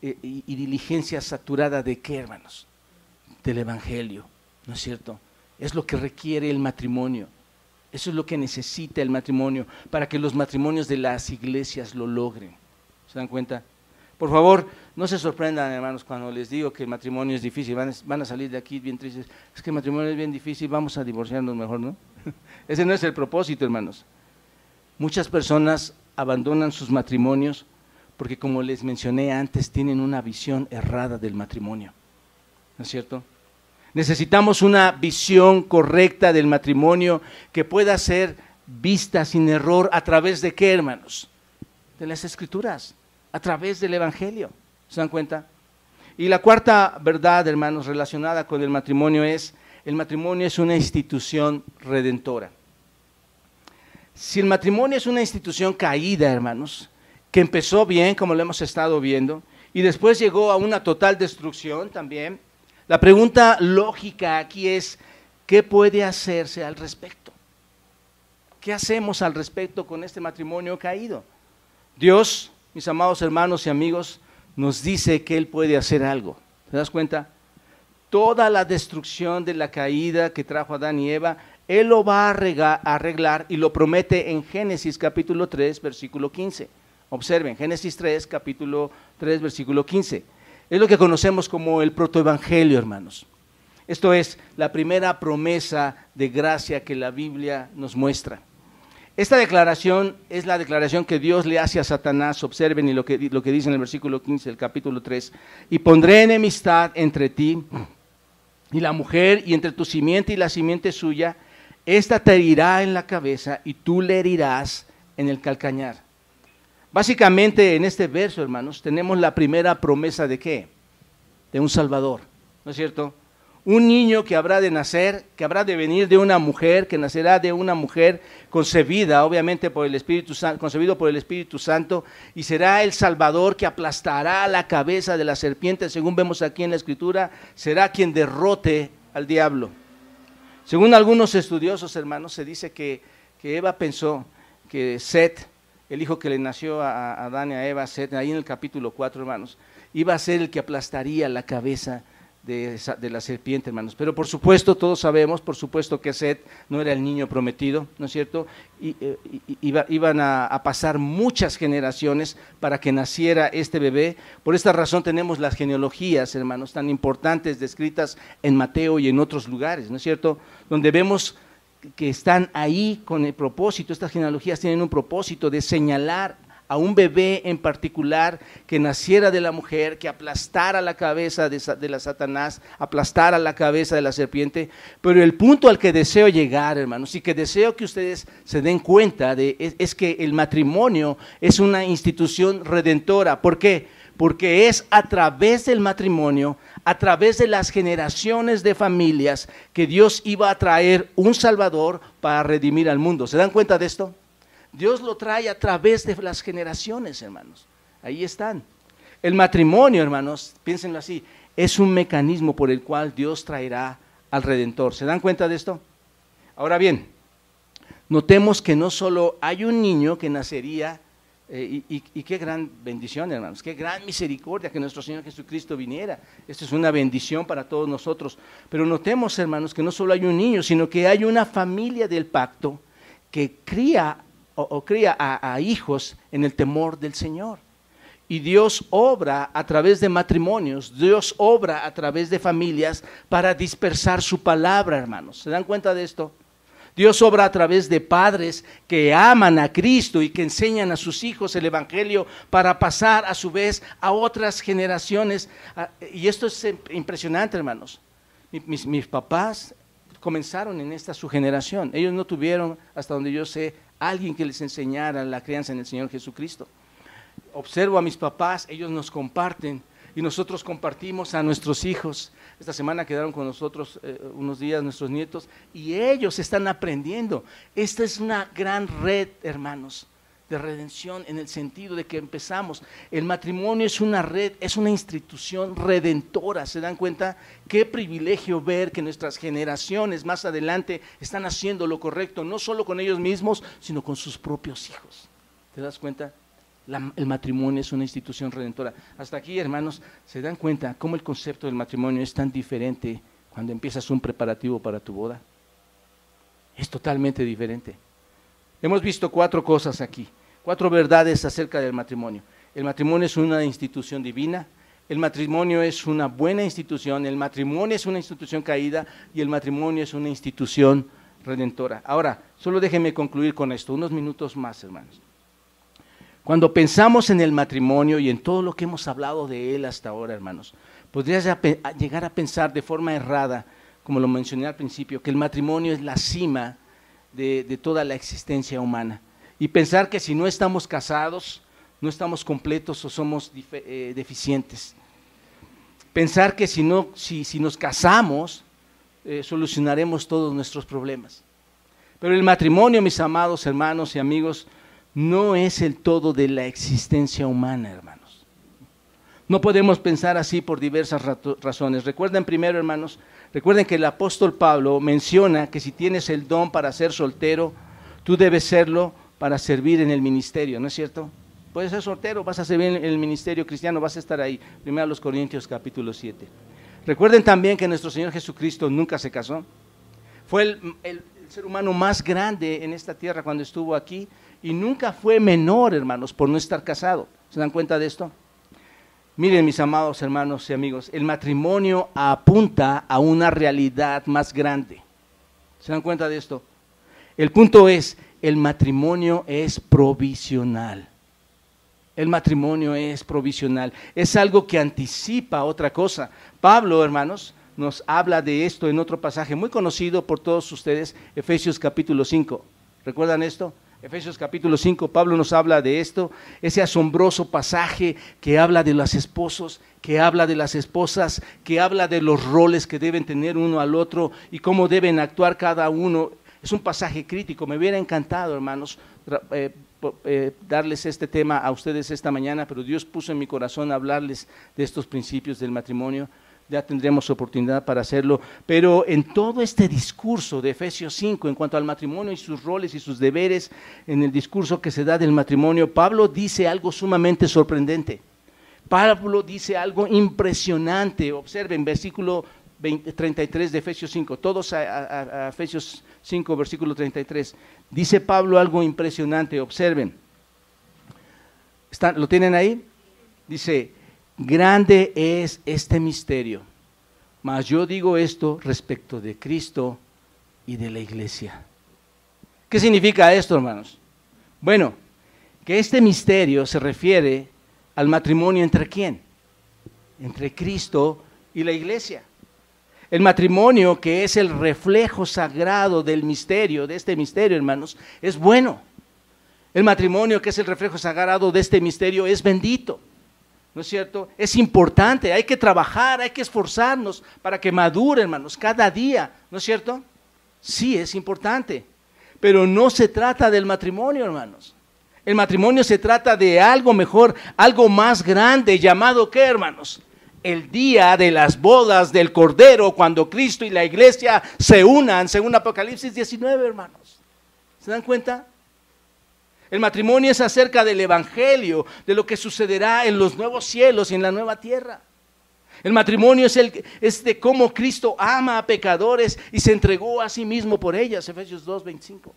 eh, y, y diligencia saturada de qué, hermanos? Del Evangelio, ¿no es cierto? Es lo que requiere el matrimonio. Eso es lo que necesita el matrimonio para que los matrimonios de las iglesias lo logren. ¿Se dan cuenta? Por favor, no se sorprendan, hermanos, cuando les digo que el matrimonio es difícil. Van, a salir de aquí bien tristes. Es que el matrimonio es bien difícil, vamos a divorciarnos mejor, ¿no? (laughs) Ese no es el propósito, hermanos. Muchas personas abandonan sus matrimonios porque, como les mencioné antes, tienen una visión errada del matrimonio. ¿No es cierto? Necesitamos una visión correcta del matrimonio que pueda ser vista sin error a través de qué, hermanos? De las escrituras a través del Evangelio. ¿Se dan cuenta? Y la cuarta verdad, hermanos, relacionada con el matrimonio es, el matrimonio es una institución redentora. Si el matrimonio es una institución caída, hermanos, que empezó bien, como lo hemos estado viendo, y después llegó a una total destrucción también, la pregunta lógica aquí es, ¿qué puede hacerse al respecto? ¿Qué hacemos al respecto con este matrimonio caído? Dios mis amados hermanos y amigos, nos dice que Él puede hacer algo. ¿Te das cuenta? Toda la destrucción de la caída que trajo Adán y Eva, Él lo va a arreglar y lo promete en Génesis capítulo 3, versículo 15. Observen, Génesis 3, capítulo 3, versículo 15. Es lo que conocemos como el protoevangelio, hermanos. Esto es la primera promesa de gracia que la Biblia nos muestra. Esta declaración es la declaración que Dios le hace a Satanás. Observen y lo que, lo que dice en el versículo 15 del capítulo 3. Y pondré enemistad entre ti y la mujer y entre tu simiente y la simiente suya. Esta te herirá en la cabeza y tú le herirás en el calcañar. Básicamente en este verso, hermanos, tenemos la primera promesa de qué? De un Salvador. ¿No es cierto? un niño que habrá de nacer, que habrá de venir de una mujer, que nacerá de una mujer concebida, obviamente por el Espíritu Santo, concebido por el Espíritu Santo, y será el Salvador que aplastará la cabeza de la serpiente, según vemos aquí en la Escritura, será quien derrote al diablo. Según algunos estudiosos, hermanos, se dice que, Eva pensó que Set, el hijo que le nació a, Adán y a Eva, Set, ahí en el capítulo 4, hermanos, iba a ser el que aplastaría la cabeza de, la serpiente, hermanos. Pero por supuesto, todos sabemos, por supuesto que Seth no era el niño prometido, ¿no es cierto? Y, eh, iban a, pasar muchas generaciones para que naciera este bebé. Por esta razón tenemos las genealogías, hermanos, tan importantes descritas en Mateo y en otros lugares, ¿no es cierto? Donde vemos que están ahí con el propósito, estas genealogías tienen un propósito de señalar a un bebé en particular que naciera de la mujer, que aplastara la cabeza de, la Satanás, aplastara la cabeza de la serpiente. Pero el punto al que deseo llegar, hermanos, y que deseo que ustedes se den cuenta de, es, es que el matrimonio es una institución redentora. ¿Por qué? Porque es a través del matrimonio, a través de las generaciones de familias, que Dios iba a traer un Salvador para redimir al mundo. ¿Se dan cuenta de esto? Dios lo trae a través de las generaciones, hermanos. Ahí están. El matrimonio, hermanos, piénsenlo así, es un mecanismo por el cual Dios traerá al Redentor. ¿Se dan cuenta de esto? Ahora bien, notemos que no solo hay un niño que nacería, eh, y, qué gran bendición, hermanos, qué gran misericordia que nuestro Señor Jesucristo viniera. Esto es una bendición para todos nosotros. Pero notemos, hermanos, que no solo hay un niño, sino que hay una familia del pacto que cría o, cría a hijos en el temor del Señor. Y Dios obra a través de matrimonios, Dios obra a través de familias para dispersar su palabra, hermanos. ¿Se dan cuenta de esto? Dios obra a través de padres que aman a Cristo y que enseñan a sus hijos el Evangelio para pasar a su vez a otras generaciones. Ah, y esto es impresionante, hermanos. Mis, mis papás comenzaron en esta su generación. Ellos no tuvieron, hasta donde yo sé, alguien que les enseñara la crianza en el Señor Jesucristo observo a mis papás, ellos nos comparten y nosotros compartimos a nuestros hijos. Esta semana quedaron con nosotros eh, unos días nuestros nietos y ellos están aprendiendo. Esta es una gran red, hermanos, de redención en el sentido de que empezamos. El matrimonio es una red, es una institución redentora. ¿Se dan cuenta? Qué privilegio ver que nuestras generaciones más adelante están haciendo lo correcto, no solo con ellos mismos, sino con sus propios hijos. ¿Te das cuenta? El matrimonio es una institución redentora. Hasta aquí, hermanos, se dan cuenta cómo el concepto del matrimonio es tan diferente cuando empiezas un preparativo para tu boda. Es totalmente diferente. Hemos visto cuatro cosas aquí, cuatro verdades acerca del matrimonio. El matrimonio es una institución divina, el matrimonio es una buena institución, el matrimonio es una institución caída y el matrimonio es una institución redentora. Ahora, solo déjenme concluir con esto, unos minutos más, hermanos. Cuando pensamos en el matrimonio y en todo lo que hemos hablado de él hasta ahora, hermanos, podrías llegar a pensar de forma errada, como lo mencioné al principio, que el matrimonio es la cima de, toda la existencia humana. Y pensar que si no estamos casados, no estamos completos o somos eh, deficientes. Pensar que si, no, si, nos casamos, eh, solucionaremos todos nuestros problemas. Pero el matrimonio, mis amados hermanos y amigos, no es el todo de la existencia humana, hermanos. No podemos pensar así por diversas razones. Recuerden primero, hermanos, recuerden que el apóstol Pablo menciona que si tienes el don para ser soltero, tú debes serlo para servir en el ministerio, ¿no es cierto? Puedes ser soltero, vas a servir en el ministerio cristiano, vas a estar ahí. Primero los Corintios capítulo 7. Recuerden también que nuestro Señor Jesucristo nunca se casó. Fue el, el ser humano más grande en esta tierra cuando estuvo aquí y nunca fue menor, hermanos, por no estar casado. ¿Se dan cuenta de esto? Miren, mis amados hermanos y amigos, el matrimonio apunta a una realidad más grande. ¿Se dan cuenta de esto? El punto es, el matrimonio es provisional. El matrimonio es provisional. Es algo que anticipa otra cosa. Pablo, hermanos, nos habla de esto en otro pasaje muy conocido por todos ustedes, Efesios capítulo 5. ¿Recuerdan esto? Efesios capítulo 5, Pablo nos habla de esto, ese asombroso pasaje que habla de los esposos, que habla de las esposas, que habla de los roles que deben tener uno al otro y cómo deben actuar cada uno. Es un pasaje crítico, me hubiera encantado, hermanos, eh, eh, darles este tema a ustedes esta mañana, pero Dios puso en mi corazón hablarles de estos principios del matrimonio ya tendremos oportunidad para hacerlo, pero en todo este discurso de Efesios 5 en cuanto al matrimonio y sus roles y sus deberes, en el discurso que se da del matrimonio, Pablo dice algo sumamente sorprendente. Pablo dice algo impresionante. Observen, versículo 33 de Efesios 5, todos a, Efesios 5, versículo 33. Dice Pablo algo impresionante, observen. ¿Lo tienen ahí? Dice, Grande es este misterio, mas yo digo esto respecto de Cristo y de la iglesia. ¿Qué significa esto, hermanos? Bueno, que este misterio se refiere al matrimonio entre quién? Entre Cristo y la iglesia. El matrimonio, que es el reflejo sagrado del misterio, de este misterio, hermanos, es bueno. El matrimonio, que es el reflejo sagrado de este misterio, es bendito. ¿No es cierto? Es importante, hay que trabajar, hay que esforzarnos para que madure, hermanos, cada día, ¿no es cierto? Sí, es importante, pero no se trata del matrimonio, hermanos. El matrimonio se trata de algo mejor, algo más grande, llamado ¿qué, hermanos? El día de las bodas del Cordero, cuando Cristo y la iglesia se unan, según Apocalipsis 19, hermanos. ¿Se dan cuenta? El matrimonio es acerca del Evangelio, de lo que sucederá en los nuevos cielos y en la nueva tierra. El matrimonio es, el, es de cómo Cristo ama a pecadores y se entregó a sí mismo por ellas, Efesios 2, 25.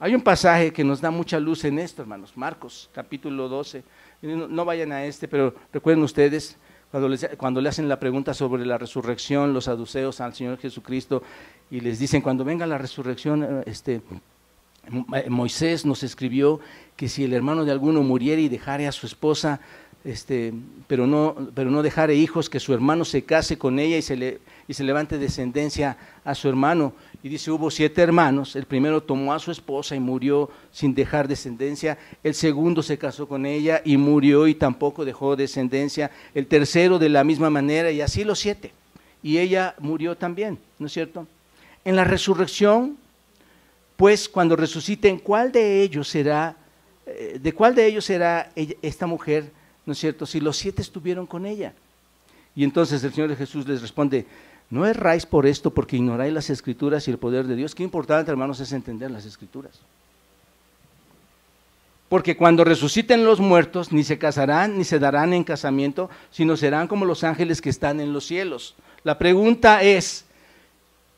Hay un pasaje que nos da mucha luz en esto, hermanos. Marcos, capítulo 12. No, vayan a este, pero recuerden ustedes, cuando, cuando le hacen la pregunta sobre la resurrección, los saduceos al Señor Jesucristo, y les dicen, cuando venga la resurrección, eh, este, Moisés nos escribió que si el hermano de alguno muriera y dejare a su esposa, este, pero, no, pero no dejare hijos, que su hermano se case con ella y se, le, y se levante descendencia a su hermano. Y dice, hubo siete hermanos, el primero tomó a su esposa y murió sin dejar descendencia, el segundo se casó con ella y murió y tampoco dejó descendencia, el tercero de la misma manera y así los siete. Y ella murió también, ¿no es cierto? En la resurrección, pues cuando resuciten, ¿cuál de ellos será, eh, de cuál de ellos será esta mujer, ¿no es cierto? Si los siete estuvieron con ella. Y entonces el Señor Jesús les responde, no erráis por esto porque ignoráis las escrituras y el poder de Dios. Qué importante, hermanos, es entender las escrituras. Porque cuando resuciten los muertos, ni se casarán ni se darán en casamiento, sino serán como los ángeles que están en los cielos. La pregunta es,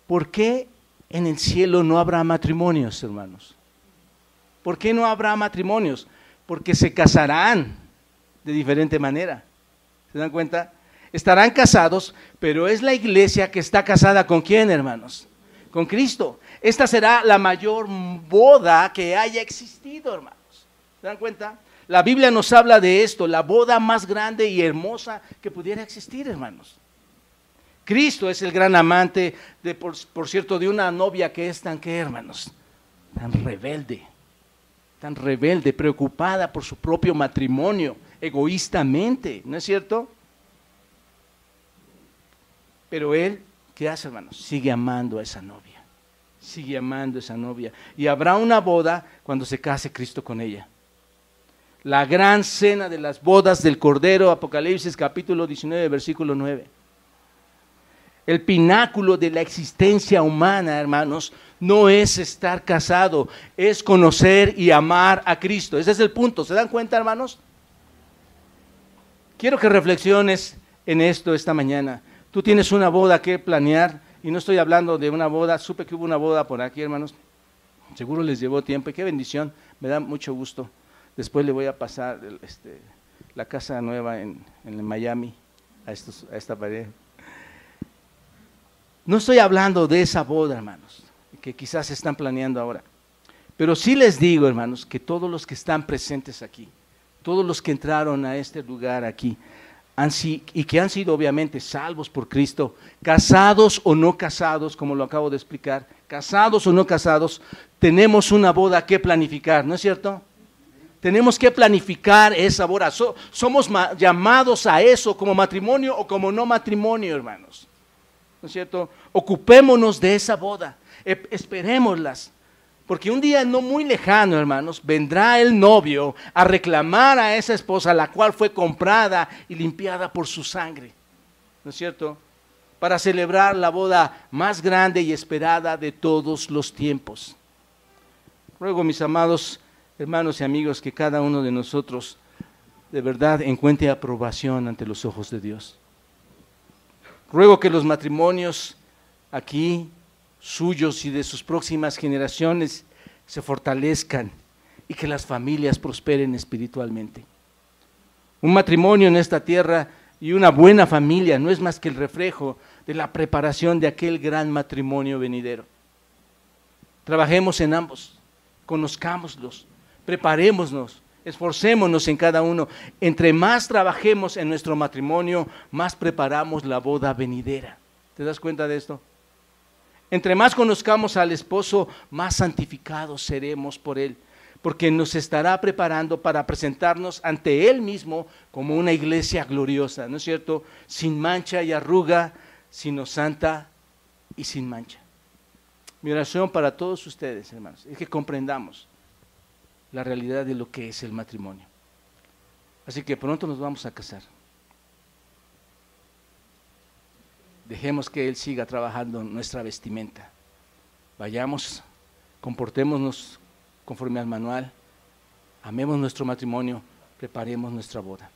¿por qué en el cielo no habrá matrimonios, hermanos? ¿Por qué no habrá matrimonios? Porque se casarán de diferente manera. ¿Se dan cuenta? estarán casados, pero es la iglesia que está casada con quién, hermanos? Con Cristo. Esta será la mayor boda que haya existido, hermanos. ¿Se dan cuenta? La Biblia nos habla de esto, la boda más grande y hermosa que pudiera existir, hermanos. Cristo es el gran amante, de, por, cierto, de una novia que es tan, ¿qué, hermanos? Tan rebelde, tan rebelde, preocupada por su propio matrimonio, egoístamente, ¿no es cierto? Pero él, ¿qué hace, hermanos? Sigue amando a esa novia. Sigue amando a esa novia. Y habrá una boda cuando se case Cristo con ella. La gran cena de las bodas del Cordero, Apocalipsis capítulo 19, versículo 9. El pináculo de la existencia humana, hermanos, no es estar casado, es conocer y amar a Cristo. Ese es el punto. ¿Se dan cuenta, hermanos? Quiero que reflexiones en esto esta mañana. Tú tienes una boda que planear, y no estoy hablando de una boda, supe que hubo una boda por aquí, hermanos. Seguro les llevó tiempo, y qué bendición, me da mucho gusto. Después le voy a pasar este, la casa nueva en, Miami a, a esta pared. No estoy hablando de esa boda, hermanos, que quizás están planeando ahora. Pero sí les digo, hermanos, que todos los que están presentes aquí, todos los que entraron a este lugar aquí, y que han sido obviamente salvos por Cristo, casados o no casados, como lo acabo de explicar, casados o no casados, tenemos una boda que planificar, ¿no es cierto? Tenemos que planificar esa boda. somos llamados a eso como matrimonio o como no matrimonio, hermanos. ¿No es cierto? Ocupémonos de esa boda. esperémoslas. Porque un día no muy lejano, hermanos, vendrá el novio a reclamar a esa esposa, la cual fue comprada y limpiada por su sangre. ¿No es cierto? Para celebrar la boda más grande y esperada de todos los tiempos. Ruego, mis amados hermanos y amigos, que cada uno de nosotros de verdad encuentre aprobación ante los ojos de Dios. Ruego que los matrimonios aquí suyos y de sus próximas generaciones se fortalezcan y que las familias prosperen espiritualmente. Un matrimonio en esta tierra y una buena familia no es más que el reflejo de la preparación de aquel gran matrimonio venidero. Trabajemos en ambos, conozcámoslos, preparémonos, esforcémonos en cada uno. Entre más trabajemos en nuestro matrimonio, más preparamos la boda venidera. ¿Te das cuenta de esto? Entre más conozcamos al esposo, más santificados seremos por él. porque nos estará preparando para presentarnos ante Él mismo como una iglesia gloriosa, ¿no es cierto? Sin mancha y arruga, sino santa y sin mancha. Mi oración para todos ustedes, hermanos, es que comprendamos la realidad de lo que es el matrimonio. Así que pronto nos vamos a casar. Dejemos que Él siga trabajando en nuestra vestimenta. Vayamos, comportémonos conforme al manual, amemos nuestro matrimonio, preparemos nuestra boda.